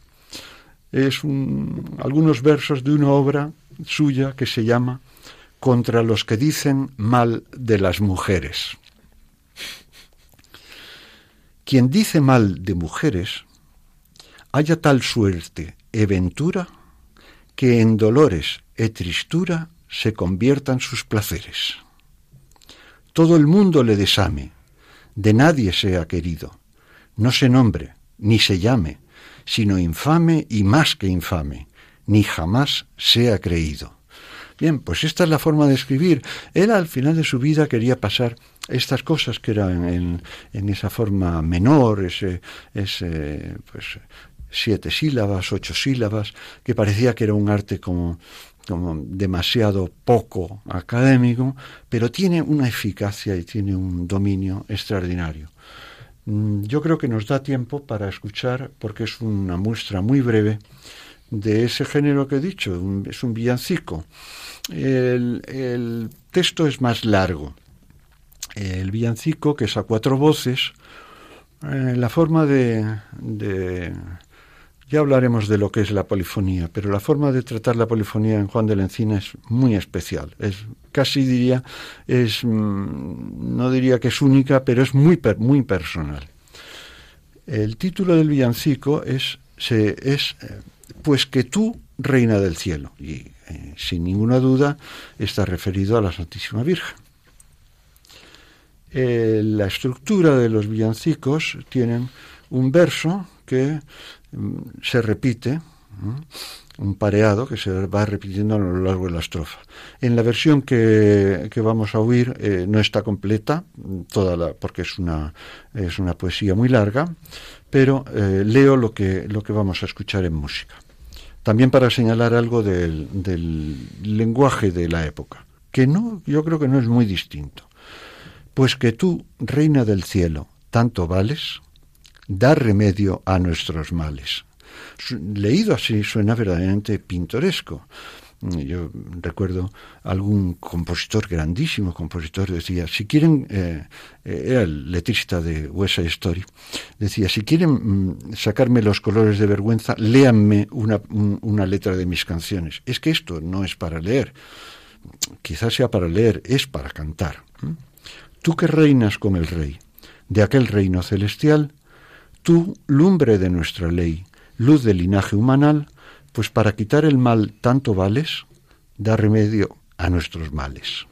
[SPEAKER 2] Es algunos versos de una obra suya que se llama Contra los que dicen mal de las mujeres. Quien dice mal de mujeres, haya tal suerte e ventura que en dolores e tristura se conviertan sus placeres. Todo el mundo le desame, de nadie sea querido, no se nombre, ni se llame, sino infame y más que infame, ni jamás sea creído. Bien, pues esta es la forma de escribir. Él al final de su vida quería pasar estas cosas que eran en, esa forma menor, ese, ese, pues, siete sílabas, ocho sílabas, que parecía que era un arte como como demasiado poco académico, pero tiene una eficacia y tiene un dominio extraordinario. Mm, yo creo que nos da tiempo para escuchar, porque es una muestra muy breve de ese género que he dicho, es un villancico. El, texto es más largo. El villancico, que es a cuatro voces, eh, la forma de ya hablaremos de lo que es la polifonía, pero la forma de tratar la polifonía en Juan de la Encina es muy especial. Es casi diría, es mm, no diría que es única, pero es muy muy personal. El título del villancico es eh, pues que tú reina del cielo y eh, sin ninguna duda está referido a la Santísima Virgen. eh, la estructura de los villancicos tienen un verso que se repite, un pareado que se va repitiendo a lo largo de la estrofa. En la versión que, vamos a oír eh, no está completa, toda la, porque es una, es una poesía muy larga, pero eh, leo lo que, lo que vamos a escuchar en música. También para señalar algo del, del lenguaje de la época, que no, yo creo que no es muy distinto. Pues que tú, reina del cielo, tanto vales, da remedio a nuestros males leído así suena verdaderamente pintoresco. Yo recuerdo algún compositor, grandísimo compositor, decía, si quieren, eh, eh, era el letrista de West Story, decía, si quieren mm, sacarme los colores de vergüenza, léanme una, una letra de mis canciones. Es que esto no es para leer, quizás sea para leer, es para cantar. Tú que reinas con el rey de aquel reino celestial, tú, lumbre de nuestra ley, luz del linaje humanal, pues para quitar el mal tanto vales, da remedio a nuestros males.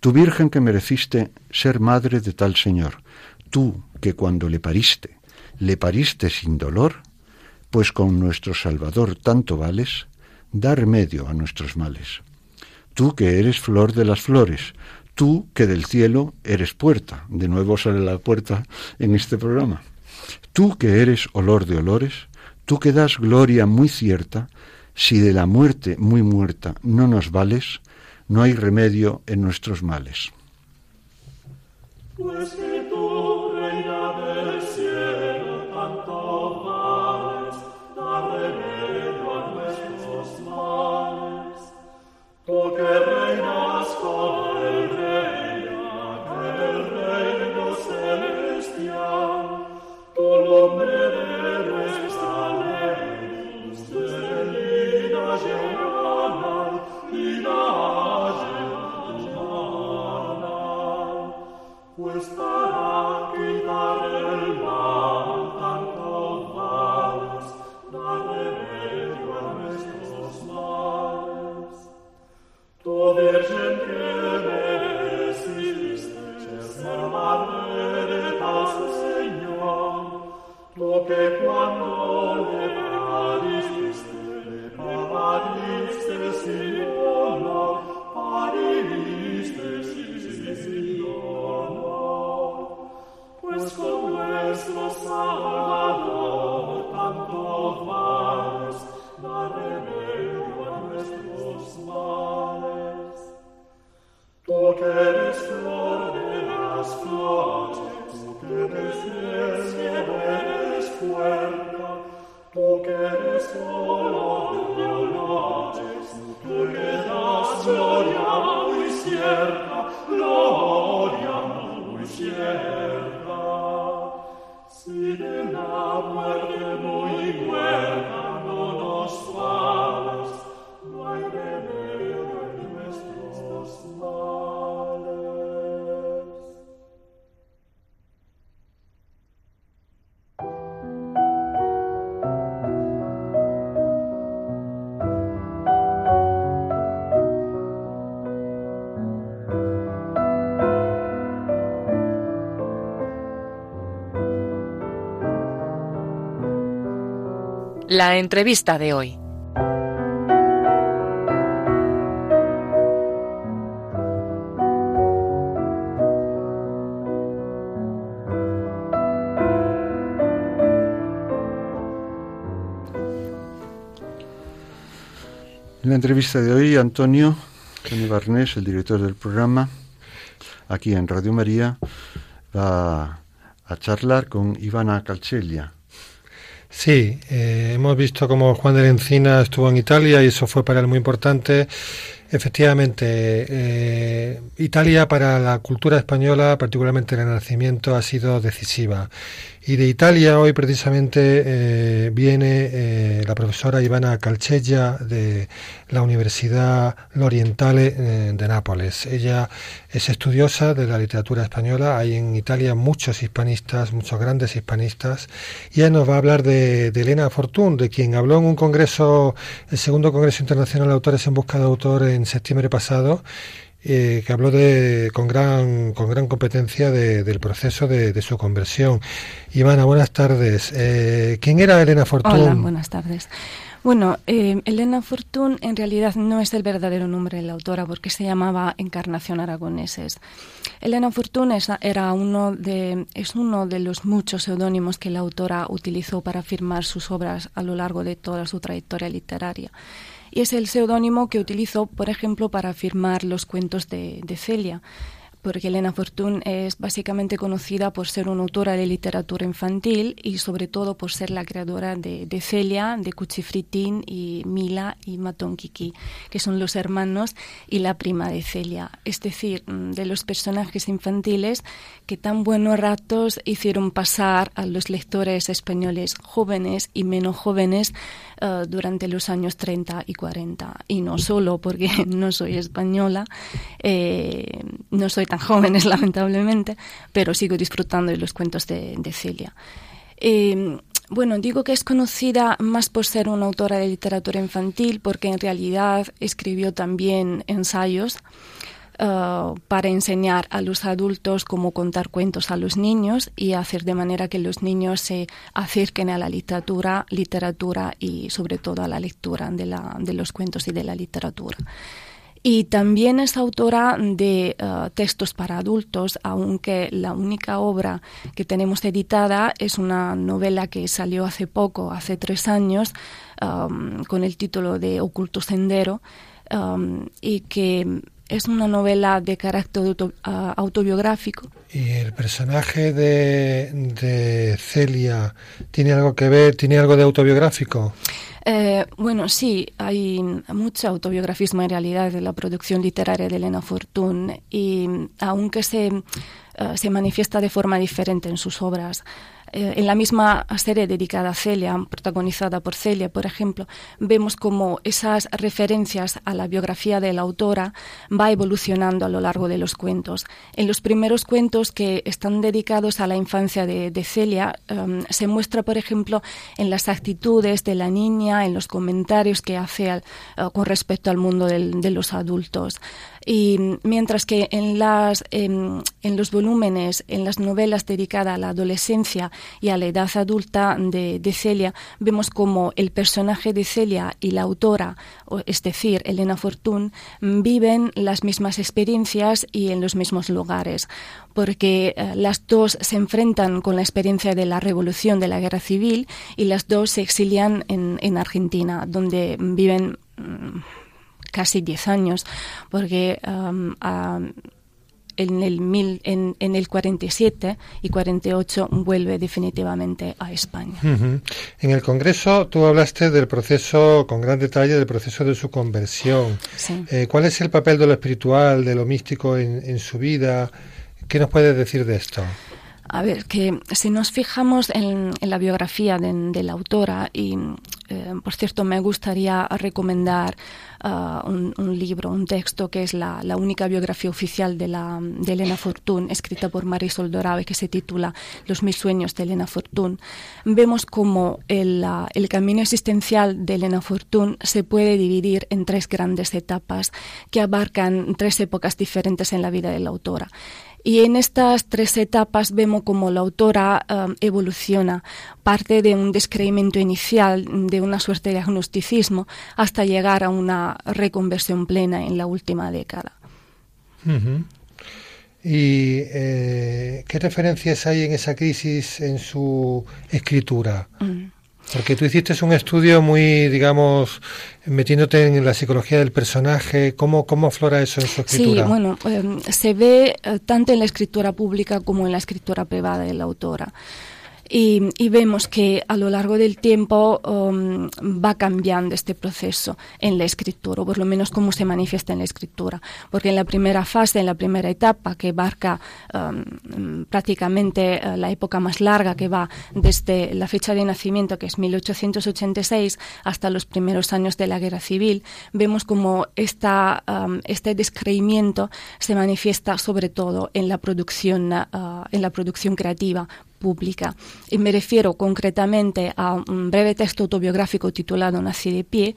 [SPEAKER 2] Tu Virgen que mereciste ser madre de tal Señor, tú que cuando le pariste, le pariste sin dolor, pues con nuestro Salvador tanto vales, da remedio a nuestros males. Tú que eres flor de las flores, tú que del cielo eres puerta, de nuevo sale la puerta en este programa, tú que eres olor de olores, Tú que das gloria muy cierta, si de la muerte muy muerta no nos vales, no hay remedio en nuestros males.
[SPEAKER 9] Yeah.
[SPEAKER 1] La entrevista de hoy.
[SPEAKER 2] En la entrevista de hoy, Antonio, Antonio Barnés, el director del programa, aquí en Radio María, va a charlar con Ivana Calceglia,
[SPEAKER 6] Sí, eh, hemos visto cómo Juan de la Encina estuvo en Italia y eso fue para él muy importante. Efectivamente, eh, Italia para la cultura española, particularmente el Renacimiento, ha sido decisiva. Y de Italia hoy precisamente eh, viene eh, la profesora Ivana Calcella de la Universidad L'Orientale eh, de Nápoles. Ella es estudiosa de la literatura española. Hay en Italia muchos hispanistas, muchos grandes hispanistas. Y ella nos va a hablar de, de Elena Fortún, de quien habló en un congreso, el segundo Congreso Internacional de Autores en Busca de Autor en septiembre pasado eh, que habló de, con, gran, con gran competencia del proceso de, su conversión. Ivana, buenas tardes. Eh, ¿Quién era Elena Fortún?
[SPEAKER 9] Hola, buenas tardes. Bueno, eh, Elena Fortún en realidad no es el verdadero nombre de la autora porque se llamaba Encarnación Aragoneses. Elena Fortún es, era uno de, es uno de los muchos seudónimos que la autora utilizó para firmar sus obras a lo largo de toda su trayectoria literaria y es el seudónimo que utilizó, por ejemplo, para firmar los cuentos de, de Celia porque Elena Fortún es básicamente conocida por ser una autora de literatura infantil y sobre todo por ser la creadora de, Celia, de Cuchifritín y Mila y Matón Kiki, que son los hermanos y la prima de Celia, es decir, mm, de los personajes infantiles que tan buenos ratos hicieron pasar a los lectores españoles jóvenes y menos jóvenes eh, durante los años 30 y 40. Y no solo porque no soy española, eh, no soy tan jóvenes lamentablemente, pero sigo disfrutando de los cuentos de, Celia. Eh, bueno, digo que es conocida más por ser una autora de literatura infantil porque en realidad escribió también ensayos uh, para enseñar a los adultos cómo contar cuentos a los niños y hacer de manera que los niños se acerquen a la literatura, literatura y sobre todo a la lectura de, la, de los cuentos y de la literatura. Y también es autora de uh, textos para adultos, aunque la única obra que tenemos editada es una novela que salió hace poco, hace tres años, um, con el título de Oculto Sendero, y que es una novela de carácter ah, autobiográfico.
[SPEAKER 6] ¿Y el personaje de, Celia tiene algo que ver, tiene algo de autobiográfico?
[SPEAKER 9] Eh, bueno, sí, hay mucho autobiografismo en realidad de la producción literaria de Elena Fortún y aunque se, eh, se manifiesta de forma diferente en sus obras, eh, en la misma serie dedicada a Celia, protagonizada por Celia, por ejemplo, vemos como esas referencias a la biografía de la autora va evolucionando a lo largo de los cuentos. En los primeros cuentos que están dedicados a la infancia de, Celia, em, se muestra, por ejemplo, en las actitudes de la niña, en los comentarios que hace eh, con respecto al mundo de los adultos. Y mientras que en, las, en, los volúmenes, en las novelas dedicadas a la adolescencia y a la edad adulta de, Celia, vemos como el personaje de Celia y la autora, es decir, Elena Fortún, viven las mismas experiencias y en los mismos lugares, porque eh, las dos se enfrentan con la experiencia de la revolución de la guerra civil y las dos se exilian en, en Argentina, donde viven mm, casi 10 años, porque en, el mil, en, el 47 y 48 vuelve definitivamente a España.
[SPEAKER 6] En el Congreso tú hablaste del proceso, con gran detalle, del proceso de su conversión. Eh, ¿Cuál es el papel de lo espiritual, de lo místico en, su vida? ¿Qué nos puedes decir de esto?
[SPEAKER 9] A ver, que si nos fijamos en, la biografía de, la autora, y eh, por cierto me gustaría recomendar uh, un, libro, un texto que es la, única biografía oficial de, la, Elena Fortún, escrita por Marisol Dorabe, que se titula Los mil sueños de Elena Fortún, vemos cómo el, uh, el camino existencial de Elena Fortún se puede dividir en tres grandes etapas que abarcan tres épocas diferentes en la vida de la autora. Y en estas tres etapas vemos cómo la autora um, evoluciona, parte de un descreimiento inicial, de una suerte de agnosticismo, hasta llegar a una reconversión plena en la última década.
[SPEAKER 6] ¿Y eh, qué referencias hay en esa crisis en su escritura? Mm. Porque tú hiciste un estudio muy, digamos, metiéndote en la psicología del personaje. ¿Cómo, cómo aflora eso en su escritura?
[SPEAKER 9] Sí, bueno, em, se ve eh, tanto en la escritura pública como en la escritura privada de la autora. Y, vemos que a lo largo del tiempo um, va cambiando este proceso en la escritura, o por lo menos cómo se manifiesta en la escritura. Porque en la primera fase, en la primera etapa, que abarca um, prácticamente uh, la época más larga, que va desde la fecha de nacimiento, que es 1886, hasta los primeros años de la Guerra Civil, vemos como esta, um, este descreimiento se manifiesta sobre todo en la producción, uh, en la producción creativa pública. Y me refiero concretamente a un breve texto autobiográfico titulado Nací de pie,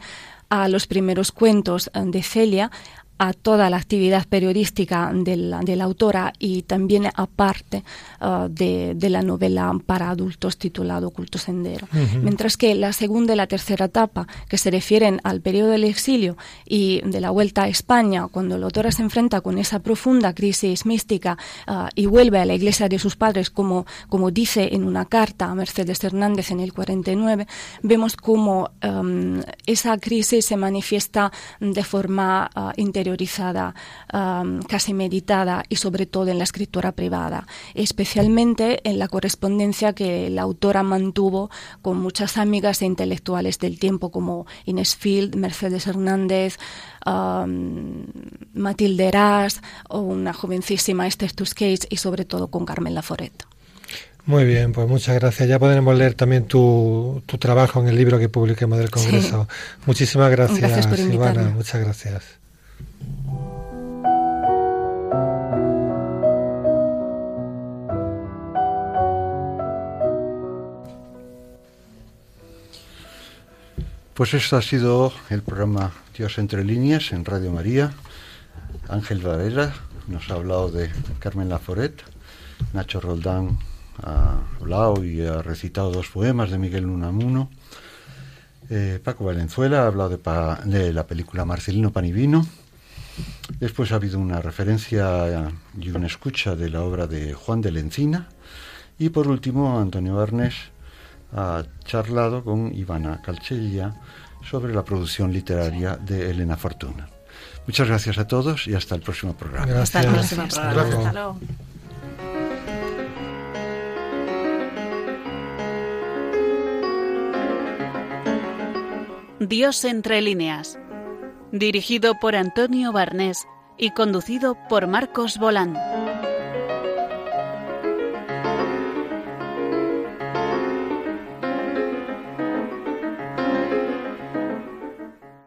[SPEAKER 9] a los primeros cuentos de Celia, a toda la actividad periodística de la, autora y también aparte uh, de, la novela para adultos titulado Culto Sendero. Mientras que la segunda y la tercera etapa, que se refieren al periodo del exilio y de la vuelta a España, cuando la autora se enfrenta con esa profunda crisis mística uh, y vuelve a la iglesia de sus padres, como, como dice en una carta a Mercedes Hernández en el 49, vemos cómo um, esa crisis se manifiesta de forma uh, interiorizada, um, casi meditada y sobre todo en la escritura privada, especialmente en la correspondencia que la autora mantuvo con muchas amigas e intelectuales del tiempo como Inés Field, Mercedes Hernández, um, Matilde Eras o una jovencísima Esther Tusquets y sobre todo con Carmen Laforet.
[SPEAKER 6] Muy bien, pues muchas gracias. Ya podremos leer también tu, tu trabajo en el libro que publiquemos del Congreso. Muchísimas gracias, gracias Silvana. Muchas gracias.
[SPEAKER 2] Pues esto ha sido el programa Dios entre líneas en Radio María. Ángel Varela nos ha hablado de Carmen Laforet, Nacho Roldán ha hablado y ha recitado dos poemas de Miguel Unamuno. Eh, Paco Valenzuela ha hablado de, la película Marcelino Panivino. Después ha habido una referencia y una escucha de la obra de Juan de Lencina. Y por último, Antonio Arnes ha charlado con Ivana Calchella sobre la producción literaria de Elena Fortuna. Muchas gracias a todos y hasta el próximo programa.
[SPEAKER 3] Hasta el próximo programa.
[SPEAKER 1] Dios entre líneas, dirigido por Antonio Barnés y conducido por Marcos Bolán.